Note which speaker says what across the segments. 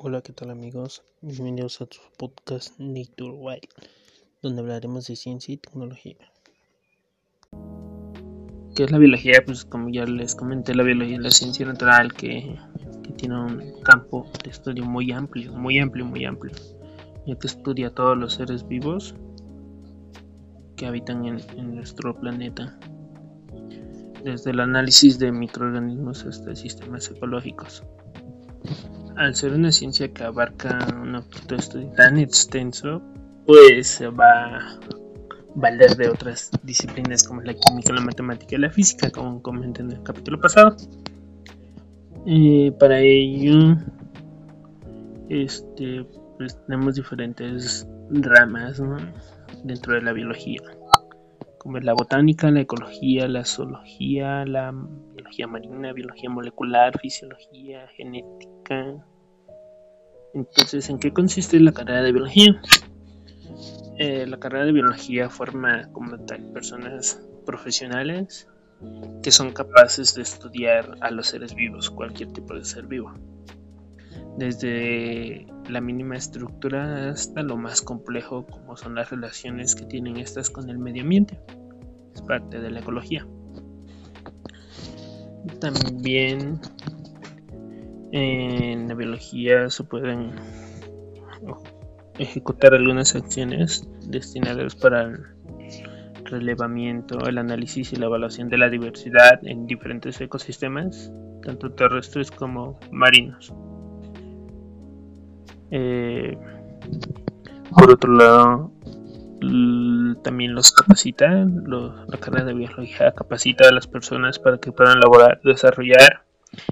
Speaker 1: Hola, ¿qué tal amigos? Bienvenidos a tu podcast Nature Wild, donde hablaremos de ciencia y tecnología. ¿Qué es la biología? Pues como ya les comenté, la biología es la ciencia natural que, tiene un campo de estudio muy amplio, muy amplio, muy amplio, ya que estudia todos los seres vivos que habitan en nuestro planeta, desde el análisis de microorganismos hasta sistemas ecológicos al ser una ciencia que abarca un objeto de estudio tan extenso, pues se va a valer de otras disciplinas como la química, la matemática y la física, como comenté en el capítulo pasado. Y para ello, este, pues tenemos diferentes ramas dentro de la biología, como es la botánica, la ecología, la zoología, la biología marina, biología molecular, fisiología, genética, entonces, ¿en qué consiste la carrera de biología? Eh, la carrera de biología forma como tal personas profesionales que son capaces de estudiar a los seres vivos, cualquier tipo de ser vivo. Desde la mínima estructura hasta lo más complejo como son las relaciones que tienen estas con el medio ambiente. Es parte de la ecología. También en la biología se pueden ejecutar algunas acciones destinadas para el relevamiento, el análisis y la evaluación de la diversidad en diferentes ecosistemas, tanto terrestres como marinos. Eh, por otro lado, también los capacita, la carrera de biología capacita a las personas para que puedan elaborar, desarrollar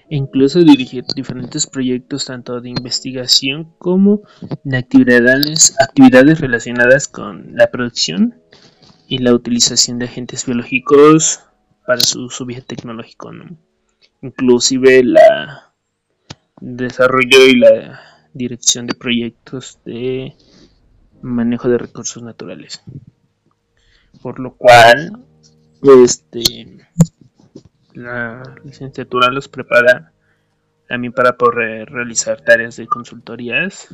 Speaker 1: e incluso dirigir diferentes proyectos tanto de investigación como de actividades, relacionadas con la producción y la utilización de agentes biológicos para su, su tecnológico, inclusive la desarrollo y la dirección de proyectos de manejo de recursos naturales. Por lo cual, este la licenciatura los prepara mí para poder realizar tareas de consultorías,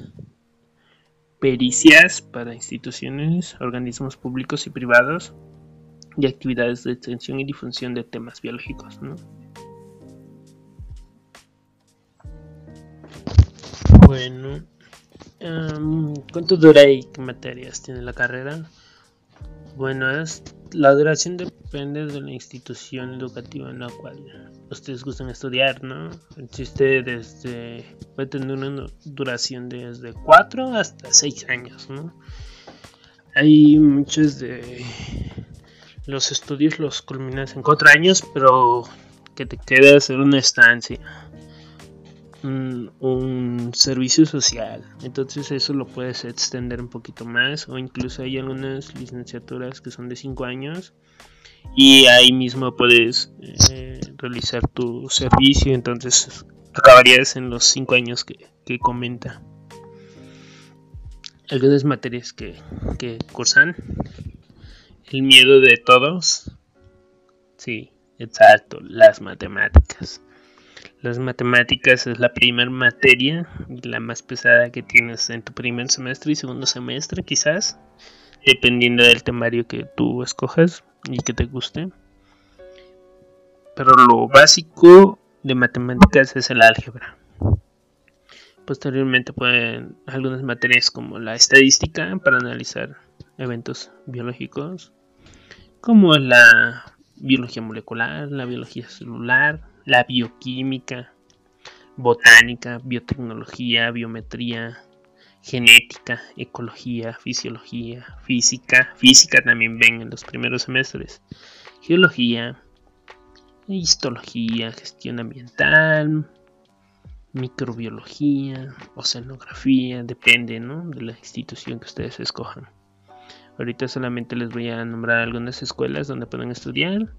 Speaker 1: pericias para instituciones, organismos públicos y privados y actividades de extensión y difusión de temas biológicos. Bueno, ¿cuánto dura y qué materias tiene la carrera? Bueno, la duración depende de la institución educativa en la cual ustedes gustan estudiar, ¿no? Existe desde, puede tener una duración de desde 4 hasta 6 años, ¿no? Hay muchos de los estudios los culminas en 4 años, pero que te queda hacer una estancia un, servicio social. Entonces eso lo puedes extender un poquito más o incluso hay algunas licenciaturas que son de 5 años y ahí mismo puedes eh, realizar tu servicio. Entonces acabarías en los 5 años que, que, comenta. Algunas materias que, que cursan. El miedo de todos. Sí, exacto, las matemáticas. Las matemáticas es la primera materia la más pesada que tienes en tu primer semestre y segundo semestre, quizás, dependiendo del temario que tú escojas y que te guste. Pero lo básico de matemáticas es el álgebra. Posteriormente pueden algunas materias como la estadística para analizar eventos biológicos, como la biología molecular, la biología celular, la bioquímica, botánica, biotecnología, biometría, genética, ecología, fisiología, física, física también ven en los primeros semestres, geología, histología, gestión ambiental, microbiología, oceanografía, depende de la institución que ustedes escojan. Ahorita solamente les voy a nombrar algunas escuelas donde pueden estudiar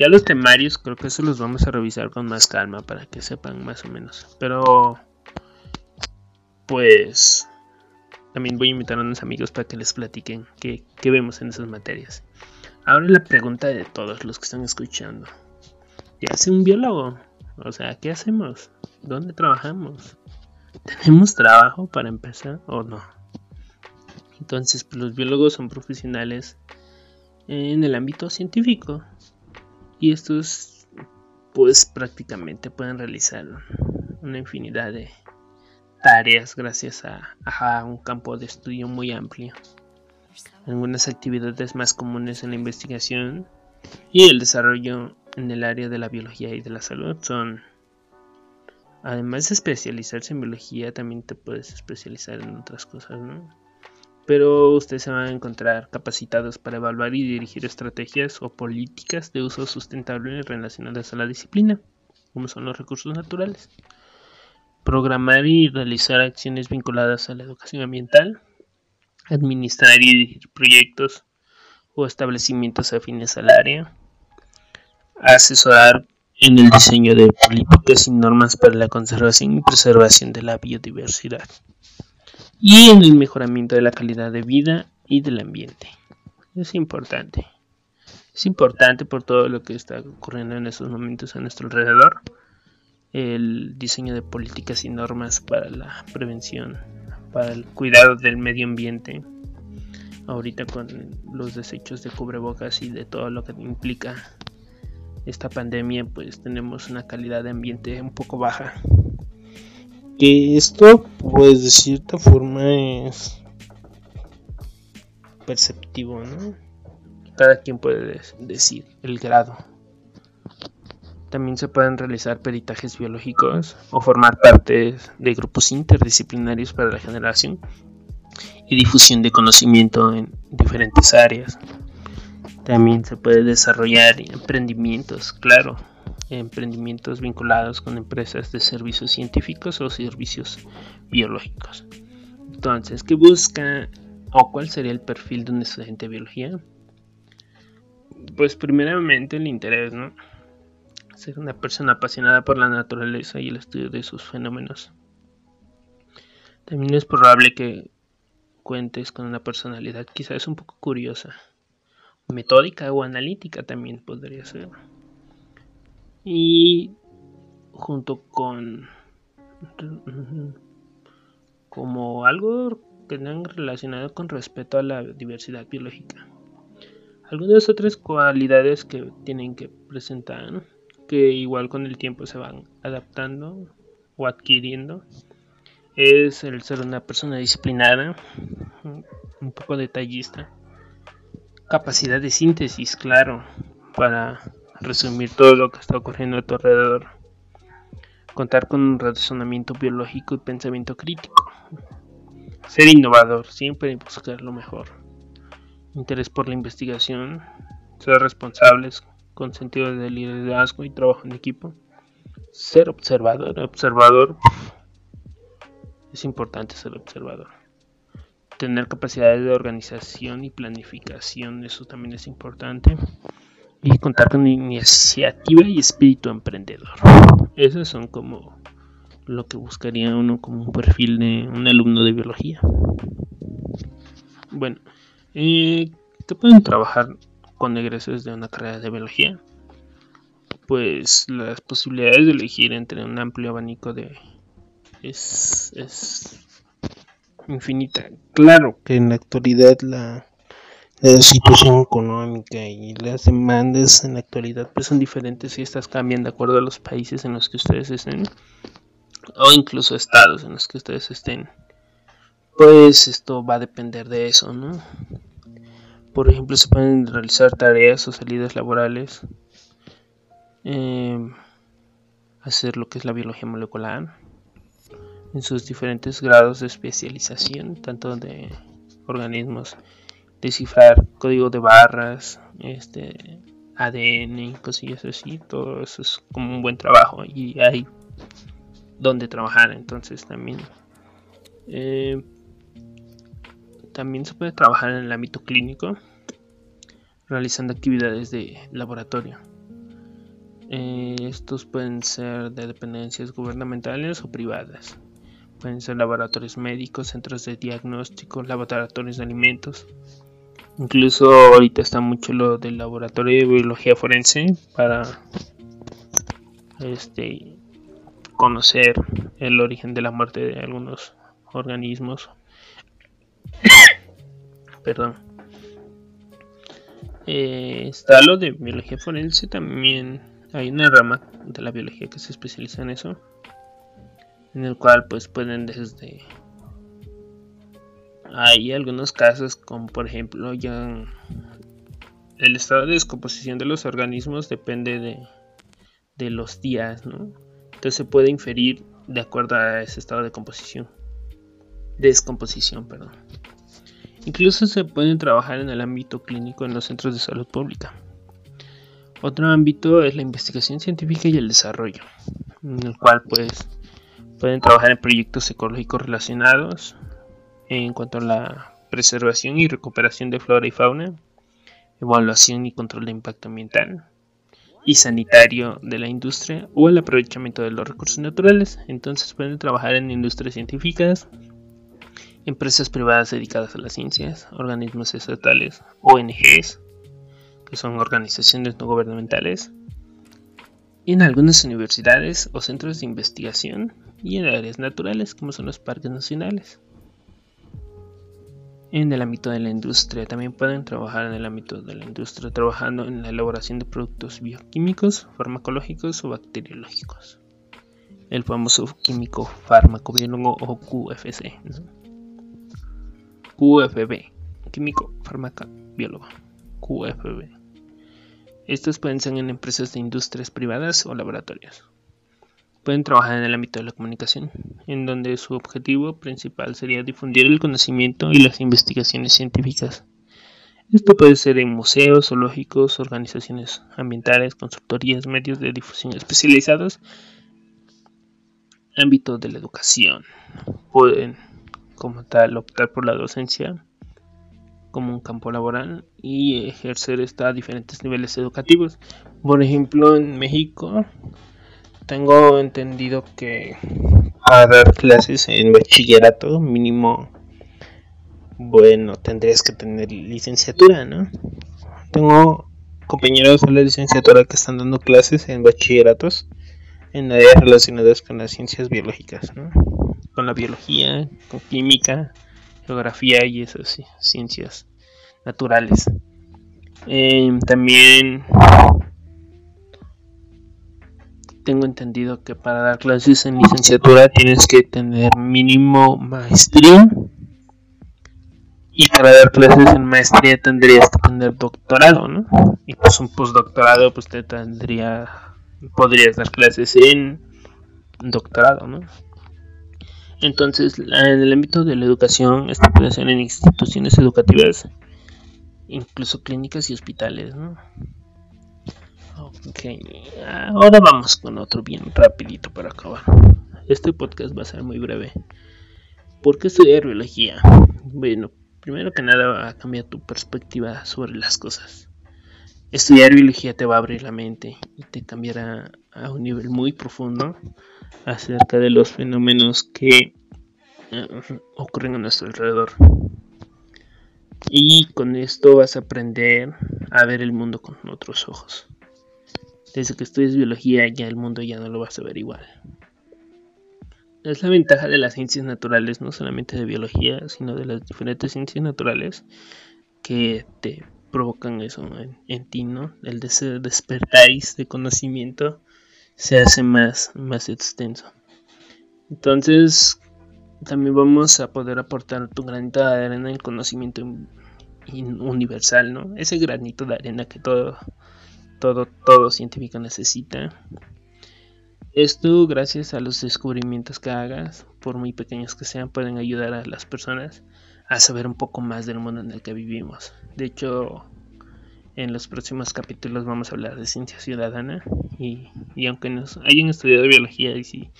Speaker 1: ya los temarios creo que eso los vamos a revisar con más calma para que sepan más o menos. Pero pues también voy a invitar a unos amigos para que les platiquen qué, vemos en esas materias. Ahora la pregunta de todos los que están escuchando. ¿Qué hace un biólogo? O sea, ¿qué hacemos? ¿Dónde trabajamos? ¿Tenemos trabajo para empezar o no? Entonces, pues, los biólogos son profesionales en el ámbito científico y estos pues prácticamente pueden realizar una infinidad de tareas gracias a, un campo de estudio muy amplio. Algunas actividades más comunes en la investigación y el desarrollo en el área de la biología y de la salud son, además de especializarse en biología, también te puedes especializar en otras cosas, ¿no? Pero ustedes se van a encontrar capacitados para evaluar y dirigir estrategias o políticas de uso sustentable relacionadas a la disciplina, como son los recursos naturales. Programar y realizar acciones vinculadas a la educación ambiental, administrar y dirigir proyectos o establecimientos afines al área, asesorar en el diseño de políticas y normas para la conservación y preservación de la biodiversidad y en el mejoramiento de la calidad de vida y del ambiente. Es importante. Es importante por todo lo que está ocurriendo en estos momentos a nuestro alrededor el diseño de políticas y normas para la prevención, para el cuidado del medio ambiente. Ahorita con los desechos de cubrebocas y de todo lo que implica esta pandemia, pues tenemos una calidad de ambiente un poco baja. Que esto, pues de cierta forma es perceptivo, ¿no? Cada quien puede decir el grado también se pueden realizar peritajes biológicos o formar parte de grupos interdisciplinarios para la generación y difusión de conocimiento en diferentes áreas. También se puede desarrollar emprendimientos, claro, emprendimientos vinculados con empresas de servicios científicos o servicios biológicos. Entonces, ¿qué busca o cuál sería el perfil de un estudiante de biología? Pues primeramente el interés, ¿no? ser una persona apasionada por la naturaleza y el estudio de sus fenómenos. También es probable que cuentes con una personalidad quizás un poco curiosa, metódica o analítica también podría ser. Y junto con como algo que tengan relacionado con respeto a la diversidad biológica. Algunas otras cualidades que tienen que presentar que igual con el tiempo se van adaptando o adquiriendo es el ser una persona disciplinada, un poco detallista, capacidad de síntesis, claro, para resumir todo lo que está ocurriendo a tu alrededor, contar con un razonamiento biológico y pensamiento crítico, ser innovador, siempre buscar lo mejor, interés por la investigación, ser responsables con sentido de liderazgo y trabajo en equipo. Ser observador, observador. Es importante ser observador. Tener capacidades de organización y planificación, eso también es importante. Y contar con iniciativa y espíritu emprendedor. Esos son como lo que buscaría uno como un perfil de un alumno de biología. Bueno, eh, te pueden trabajar con egresos de una carrera de biología, pues las posibilidades de elegir entre un amplio abanico de es, es infinita. Claro que en la actualidad la, la situación económica y las demandas en la actualidad pues son diferentes y estas cambian de acuerdo a los países en los que ustedes estén o incluso estados en los que ustedes estén. Pues esto va a depender de eso, ¿no? Por ejemplo, se pueden realizar tareas o salidas laborales, em, hacer lo que es la biología molecular en sus diferentes grados de especialización, tanto de organismos, descifrar código de barras, este ADN, cosillas así, todo eso es como un buen trabajo y hay donde trabajar, entonces también. Eh, también se puede trabajar en el ámbito clínico, realizando actividades de laboratorio. Eh, estos pueden ser de dependencias gubernamentales o privadas. Pueden ser laboratorios médicos, centros de diagnóstico, laboratorios de alimentos. Incluso ahorita está mucho lo del laboratorio de biología forense para este conocer el origen de la muerte de algunos organismos. Perdón. Eh, está lo de biología forense también. Hay una rama de la biología que se especializa en eso. En el cual pues pueden desde... Hay algunos casos como por ejemplo ya el estado de descomposición de los organismos depende de, de los días, ¿no? Entonces se puede inferir de acuerdo a ese estado de composición. Descomposición, perdón. Incluso se pueden trabajar en el ámbito clínico en los centros de salud pública. Otro ámbito es la investigación científica y el desarrollo, en el cual pues pueden trabajar en proyectos ecológicos relacionados en cuanto a la preservación y recuperación de flora y fauna, evaluación y control de impacto ambiental, y sanitario de la industria o el aprovechamiento de los recursos naturales. Entonces pueden trabajar en industrias científicas, empresas privadas dedicadas a las ciencias, organismos estatales, ONGs, que son organizaciones no gubernamentales, en algunas universidades o centros de investigación y en áreas naturales como son los parques nacionales en el ámbito de la industria. También pueden trabajar en el ámbito de la industria trabajando en la elaboración de productos bioquímicos, farmacológicos o bacteriológicos. El famoso químico farmacobiólogo o QFC. QFB, químico farmacobiólogo. QFB. Estos pueden ser en empresas de industrias privadas o laboratorios. Pueden trabajar en el ámbito de la comunicación, en donde su objetivo principal sería difundir el conocimiento y las investigaciones científicas. Esto puede ser en museos, zoológicos, organizaciones ambientales, consultorías, medios de difusión especializados, ámbito de la educación. Pueden, como tal, optar por la docencia como un campo laboral y ejercer esta a diferentes niveles educativos. Por ejemplo, en México tengo entendido que a dar clases en bachillerato mínimo, bueno, tendrías que tener licenciatura, ¿no? Tengo compañeros de la licenciatura que están dando clases en bachilleratos en áreas relacionadas con las ciencias biológicas, ¿no? Con la biología, con química, geografía y esas ciencias naturales. Eh, también tengo entendido que para dar clases en licenciatura tienes que tener mínimo maestría. Y para dar clases en maestría tendrías que tener doctorado, ¿no? Y pues un postdoctorado pues te tendría podrías dar clases en doctorado, ¿no? Entonces, en el ámbito de la educación, esto puede ser en instituciones educativas, incluso clínicas y hospitales, ¿no? Ok, ahora vamos con otro bien rapidito para acabar. Este podcast va a ser muy breve. ¿Por qué estudiar biología? Bueno, primero que nada va a cambiar tu perspectiva sobre las cosas. Estudiar biología te va a abrir la mente y te cambiará a un nivel muy profundo acerca de los fenómenos que eh, ocurren a nuestro alrededor. Y con esto vas a aprender a ver el mundo con otros ojos. Desde que estudies biología ya el mundo ya no lo vas a ver igual. Es la ventaja de las ciencias naturales, no solamente de biología, sino de las diferentes ciencias naturales que te provocan eso en, ti, ¿no? El despertáis de conocimiento se hace más, más extenso. Entonces, también vamos a poder aportar tu granito de arena en conocimiento universal, ¿no? Ese granito de arena que todo todo, todo científico necesita. Esto, gracias a los descubrimientos que hagas, por muy pequeños que sean, pueden ayudar a las personas a saber un poco más del mundo en el que vivimos. De hecho, en los próximos capítulos vamos a hablar de ciencia ciudadana y, aunque nos hayan estudiado biología y si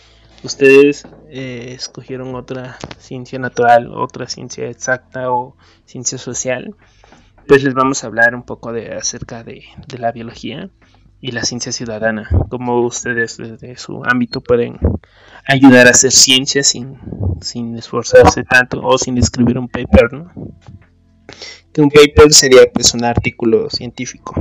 Speaker 1: ustedes eh, escogieron otra ciencia natural, otra ciencia exacta o ciencia social, pues les vamos a hablar un poco de acerca de, la biología y la ciencia ciudadana, cómo ustedes desde su ámbito pueden ayudar a hacer ciencia sin, esforzarse tanto o sin escribir un paper, ¿no? Que un paper sería pues un artículo científico.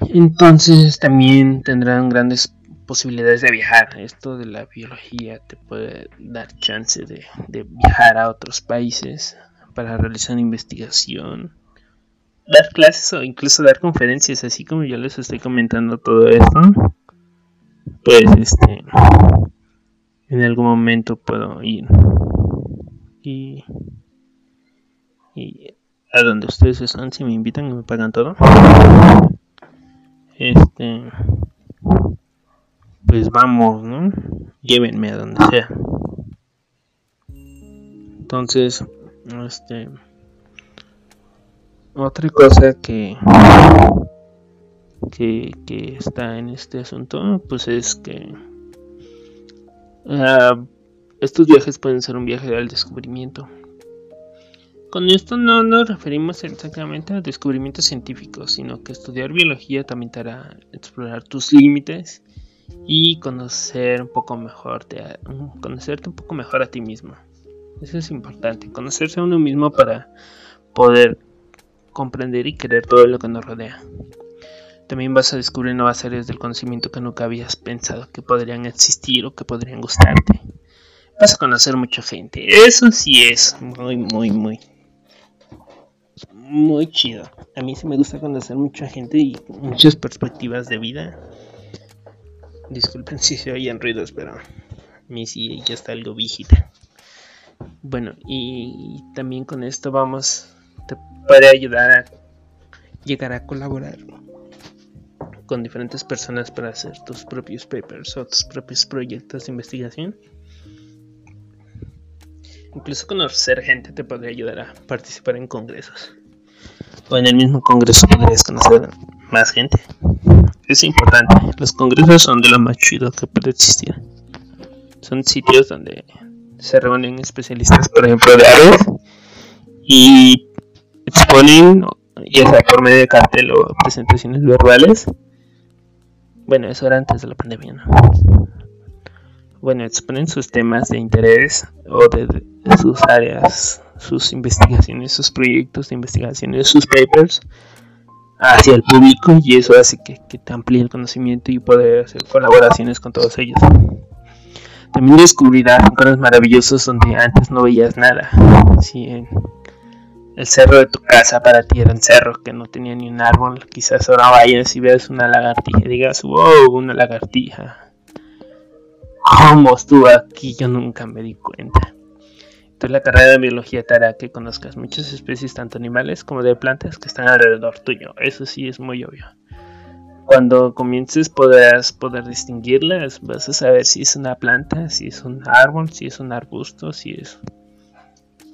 Speaker 1: Entonces también tendrán grandes posibilidades de viajar. Esto de la biología te puede dar chance de viajar a otros países para realizar investigación, dar clases o incluso dar conferencias, así como yo les estoy comentando todo esto. Pues este en algún momento puedo ir y, y a donde ustedes están si me invitan y me pagan todo este pues vamos no llévenme a donde sea entonces este otra cosa que que, que está en este asunto pues es que Ah, estos viajes pueden ser un viaje al descubrimiento. Con esto no nos referimos exactamente a descubrimientos científicos, sino que estudiar biología también te hará explorar tus límites y conocer un poco mejor, conocerte un poco mejor a ti mismo. Eso es importante, conocerse a uno mismo para poder comprender y querer todo lo que nos rodea. También vas a descubrir nuevas áreas del conocimiento que nunca habías pensado que podrían existir o que podrían gustarte. Vas a conocer mucha gente. Eso sí es muy, muy, muy, muy chido. A mí sí me gusta conocer mucha gente y muchas perspectivas de vida. Disculpen si se oyen ruidos, pero a mí sí ya está algo viejita. Bueno, y también con esto vamos, te puede ayudar a llegar a colaborar con diferentes personas para hacer tus propios papers o tus propios proyectos de investigación. Incluso conocer gente te podría ayudar a participar en congresos. O en el mismo congreso podrías conocer más gente. Es importante. Los congresos son de lo más chido que puede existir. Son sitios donde se reúnen especialistas, por ejemplo, de aves y exponen, ya sea por medio de cartel o presentaciones verbales, bueno, eso era antes de la pandemia, ¿no? Bueno, exponen sus temas de interés o de, sus áreas, sus investigaciones, sus proyectos de investigaciones, sus papers hacia el público y eso hace que, te amplíe el conocimiento y poder hacer colaboraciones con todos ellos. También descubrirás lugares maravillosos donde antes no veías nada. Sí, el cerro de tu casa para ti era un cerro que no tenía ni un árbol. Quizás ahora vayas y veas una lagartija y digas, wow, una lagartija. ¿Cómo estuvo aquí? Yo nunca me di cuenta. Entonces la carrera de biología te hará que conozcas muchas especies, tanto animales como de plantas, que están alrededor tuyo. Eso sí es muy obvio. Cuando comiences podrás poder distinguirlas, vas a saber si es una planta, si es un árbol, si es un arbusto, si es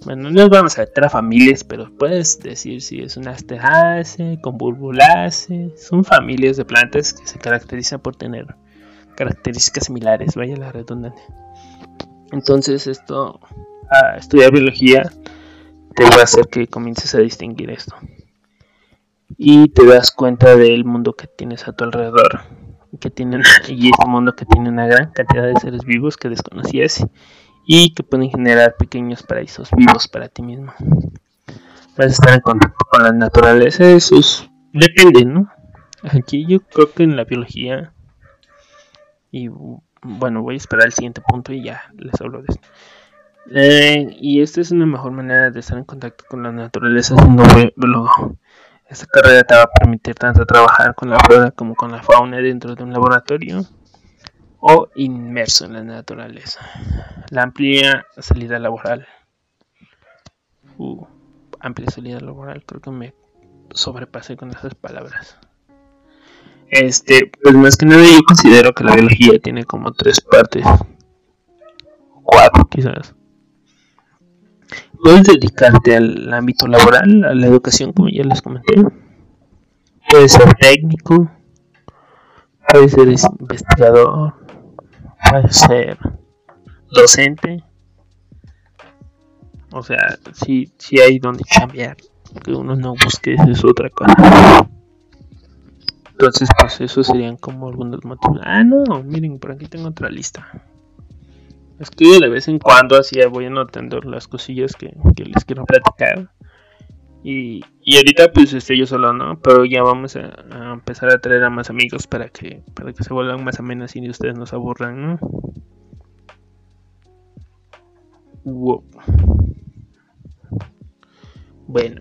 Speaker 1: bueno, no vamos a meter a familias, pero puedes decir si es una asteraceae, con bulbulaceae. Son familias de plantas que se caracterizan por tener características similares, vaya la redundancia. Entonces, esto, a estudiar biología, te va a hacer que comiences a distinguir esto. Y te das cuenta del mundo que tienes a tu alrededor. Que tienen, y este mundo que tiene una gran cantidad de seres vivos que desconocías y que pueden generar pequeños paraísos vivos para ti mismo. Vas a estar en contacto con la naturaleza, eso es, depende, ¿no? Aquí yo creo que en la biología, y bueno, voy a esperar el siguiente punto y ya les hablo de esto. Eh, y esta es una mejor manera de estar en contacto con la naturaleza siendo biólogo. Esta carrera te va a permitir tanto trabajar con la flora como con la fauna dentro de un laboratorio o inmerso en la naturaleza. La amplia salida laboral. Uh, amplia salida laboral, creo que me sobrepasé con esas palabras. Este, pues más que nada yo considero que la biología tiene como tres partes. Cuatro quizás. Puedes dedicarte al ámbito laboral, a la educación, como ya les comenté. Puedes ser técnico. Puedes ser investigador puede ser docente. O sea, si, si hay donde cambiar. Que uno no busque, es otra cosa. Entonces, pues eso serían como algunos motivos. Ah, no, miren, por aquí tengo otra lista. Es que de vez en cuando así voy anotando las cosillas que, les quiero platicar. Y, y ahorita pues estoy yo solo, ¿no? Pero ya vamos a, empezar a traer a más amigos para que, para que se vuelvan más amenas y ustedes nos aburran, ¿no? Bueno,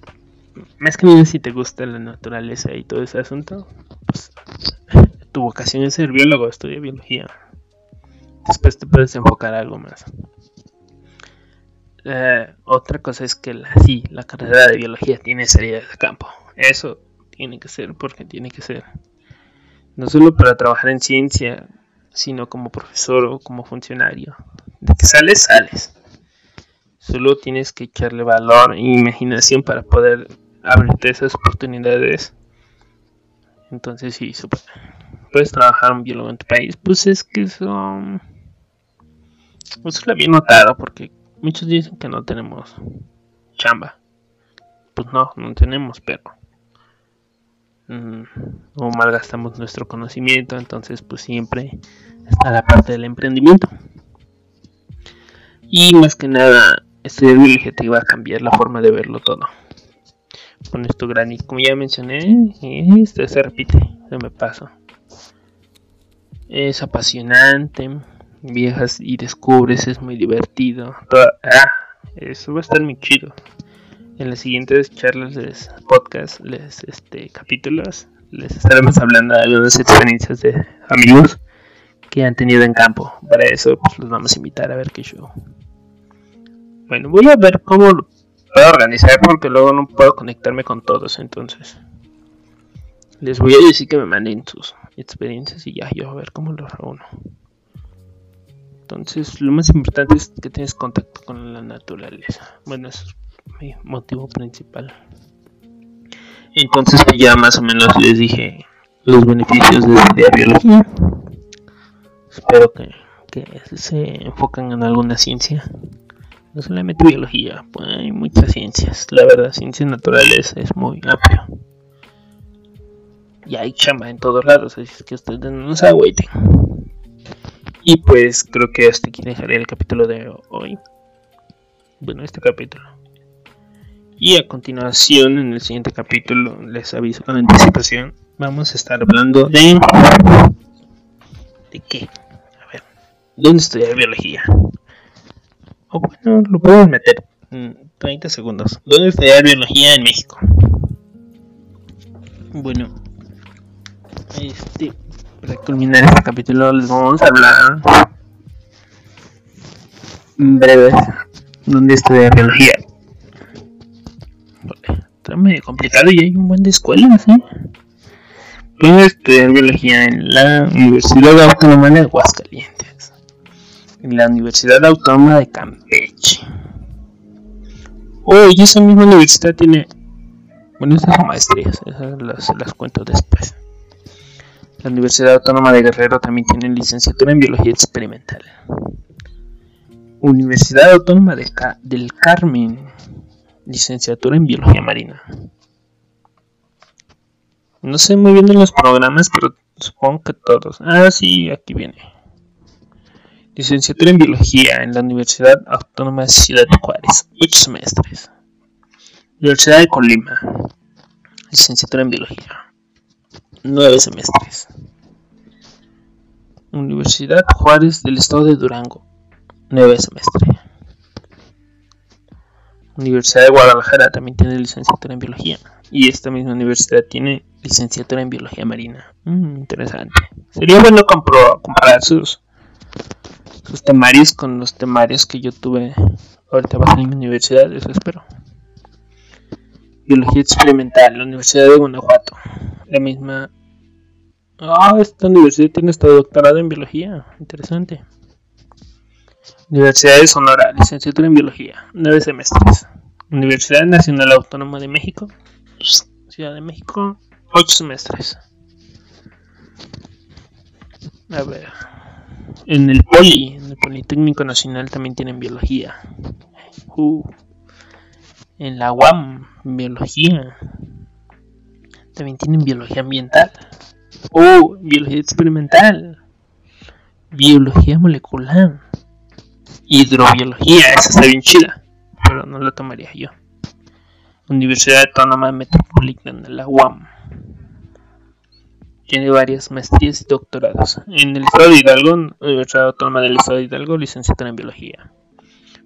Speaker 1: más que nada si te gusta la naturaleza y todo ese asunto, pues tu vocación es ser biólogo, estudia biología. Después te puedes enfocar a algo más. Eh, otra cosa es que la, sí, la carrera de biología tiene salida de campo. Eso tiene que ser porque tiene que ser. No solo para trabajar en ciencia, sino como profesor o como funcionario. De que sales, sales. Solo tienes que echarle valor e imaginación para poder abrirte esas oportunidades. Entonces, sí, super. puedes trabajar un biólogo en tu país. Pues es que eso. Eso lo había notado porque muchos dicen que no tenemos chamba. Pues no, no tenemos, pero. mm, malgastamos nuestro conocimiento, entonces, pues siempre está la parte del emprendimiento. Y más que nada, estudiar te iba a cambiar la forma de verlo todo. Con esto granito, como ya mencioné, este se repite, se me pasa. Es apasionante, viajas y descubres, es muy divertido. ah, eso va a estar muy chido. En las siguientes charlas, les, podcast, les, este, capítulos, les estaremos hablando de algunas experiencias de amigos que han tenido en campo. Para eso, pues los vamos a invitar a ver qué show. Bueno, voy a ver cómo lo puedo organizar porque luego no puedo conectarme con todos. Entonces, les voy a decir que me manden sus experiencias y ya yo a ver cómo lo reúno. Entonces, lo más importante es que tienes contacto con la naturaleza. Bueno, eso es mi motivo principal. Entonces, ya más o menos les dije los beneficios de estudiar biología. Espero que, que se enfoquen en alguna ciencia no solamente biología, pues hay muchas ciencias. La verdad, ciencias naturales es muy amplio. Y hay chamba en todos lados, así que ustedes no se agüiten. Y pues creo que hasta aquí dejaré el capítulo de hoy. Bueno, este capítulo. Y a continuación, en el siguiente capítulo, les aviso con anticipación, vamos a estar hablando de... ¿De qué? A ver, ¿dónde estudiar biología? bueno, lo podemos meter en 30 segundos. ¿Dónde estudiar biología en México? Bueno, este, para culminar este capítulo les vamos a hablar en breve dónde estudiar biología. está medio complicado y hay un buen de escuelas, ¿eh? Puedes estudiar biología en la Universidad Autónoma de Aguascalientes en la Universidad Autónoma de Campeche. Oh, esa misma universidad tiene. Bueno, estas son maestrías, esas las, las cuento después. La Universidad Autónoma de Guerrero también tiene licenciatura en Biología Experimental. Universidad Autónoma de del Carmen, licenciatura en Biología Marina. No sé muy bien de los programas, pero supongo que todos. Ah, sí, aquí viene. Licenciatura en Biología en la Universidad Autónoma de Ciudad Juárez, 8 semestres. Universidad de Colima, licenciatura en Biología, 9 semestres. Universidad Juárez del Estado de Durango, 9 semestres. Universidad de Guadalajara también tiene licenciatura en Biología. Y esta misma universidad tiene licenciatura en Biología Marina. Mm, interesante. Sería bueno comparar sus sus temarios con los temarios que yo tuve ahorita va en mi universidad, eso espero. Biología experimental, la Universidad de Guanajuato. La misma. Ah, esta universidad tiene este doctorado en biología. Interesante. Universidad de Sonora, licenciatura en biología, nueve semestres. Universidad Nacional Autónoma de México, Ciudad de México, ocho semestres. A ver. En el Poli, en el Politécnico Nacional también tienen biología. Uh. En la UAM, biología. También tienen biología ambiental. Oh, biología experimental. Biología molecular. Hidrobiología, esa está bien chida. Pero no la tomaría yo. Universidad Autónoma Metropolitana, la UAM. Tiene varias maestrías y doctorados. En el Estado de Hidalgo, Universidad Autónoma del Estado de Hidalgo, licenciatura en Biología.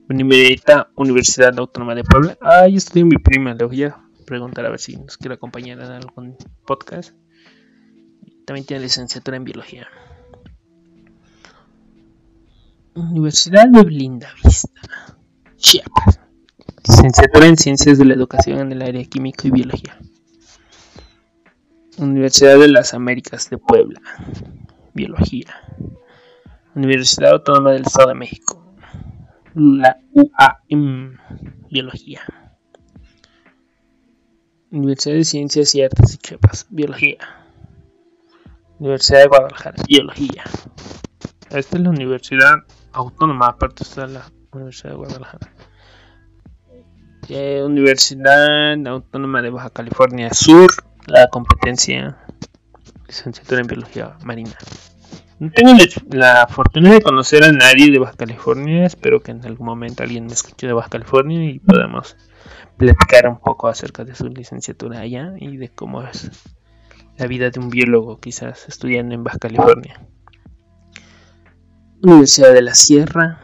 Speaker 1: Universidad Autónoma de Puebla. Ah, yo estudié en mi prima, le voy preguntar a ver si nos quiere acompañar en algún podcast. También tiene licenciatura en Biología. Universidad de Blinda Vista, Chiapas. Licenciatura en Ciencias de la Educación en el área químico y biología. Universidad de las Américas de Puebla, Biología. Universidad Autónoma del Estado de México, la UAM, Biología. Universidad de Ciencias y Artes de Chiapas, Biología. Universidad de Guadalajara, Biología. Esta es la Universidad Autónoma, aparte está la Universidad de Guadalajara. Eh, Universidad Autónoma de Baja California Sur, la competencia licenciatura en Biología Marina. No tengo la fortuna de conocer a nadie de Baja California, espero que en algún momento alguien me escuche de Baja California y podamos platicar un poco acerca de su licenciatura allá y de cómo es la vida de un biólogo quizás estudiando en Baja California. Universidad de la Sierra,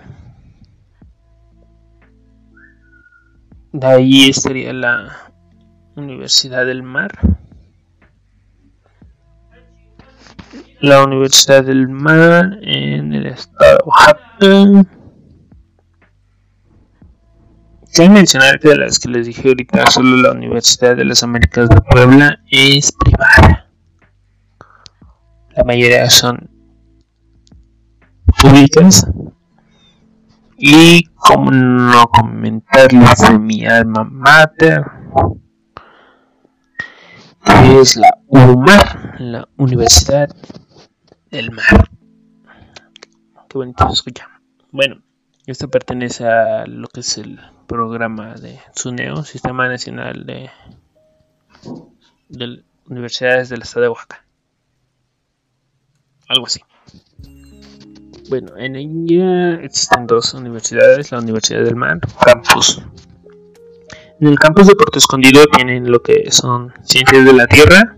Speaker 1: De ahí estaría la Universidad del Mar. La Universidad del Mar en el estado de Oaxaca. Cabe mencionar que de las que les dije ahorita, solo la Universidad de las Américas de Puebla es privada. La mayoría son públicas y como no comentarles de mi alma mater, es la UMAR, la Universidad del Mar. Qué bonito se escucha. Bueno, esto pertenece a lo que es el programa de SUNEO, Sistema Nacional de, de Universidades del Estado de Oaxaca. Algo así. Bueno, en ella existen dos universidades, la Universidad del Mar, campus. En el campus de Puerto Escondido tienen lo que son ciencias de la Tierra,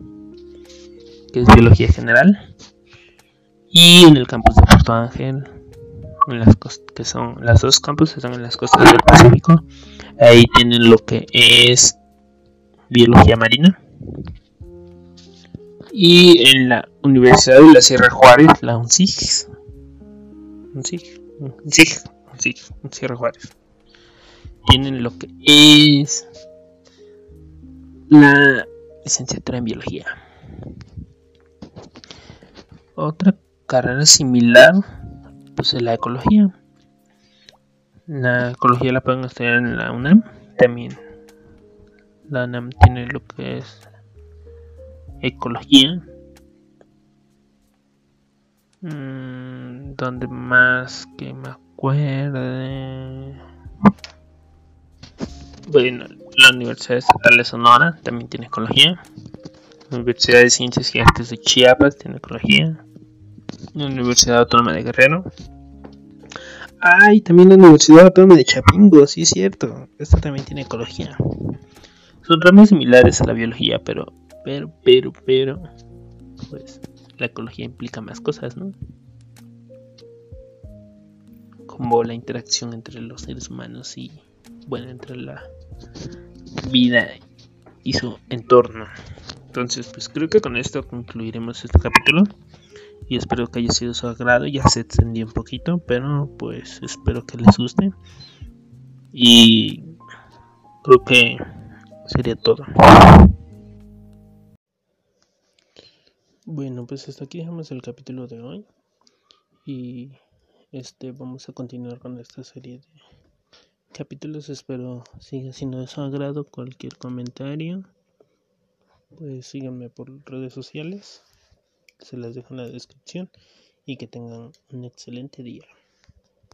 Speaker 1: que es biología general, y en el campus de Puerto Ángel, en las que son las dos campus están en las costas del Pacífico, ahí tienen lo que es biología marina. Y en la Universidad de la Sierra Juárez, la UNCIG, sí, sí, sí, Sierra Juárez. Tienen lo que es la licenciatura en biología. Otra carrera similar, pues es la ecología. La ecología la pueden estudiar en la UNAM también. La UNAM tiene lo que es ecología. Mm, donde más que me acuerde. Bueno, la Universidad Estatal de Sonora también tiene ecología. La Universidad de Ciencias y Artes de Chiapas tiene ecología. La Universidad Autónoma de Guerrero. Ay, también la Universidad Autónoma de Chapingo, sí es cierto. Esta también tiene ecología. Son ramas similares a la biología, pero, pero, pero, pero, pues la ecología implica más cosas, ¿no? Como la interacción entre los seres humanos y, bueno, entre la vida y su entorno. Entonces, pues creo que con esto concluiremos este capítulo. Y espero que haya sido su agrado. Ya se extendió un poquito, pero pues espero que les guste. Y creo que sería todo. Bueno, pues hasta aquí dejamos el capítulo de hoy. Y este vamos a continuar con esta serie de capítulos. Espero siga siendo de su agrado. Cualquier comentario, pues síganme por redes sociales. Se las dejo en la descripción. Y que tengan un excelente día.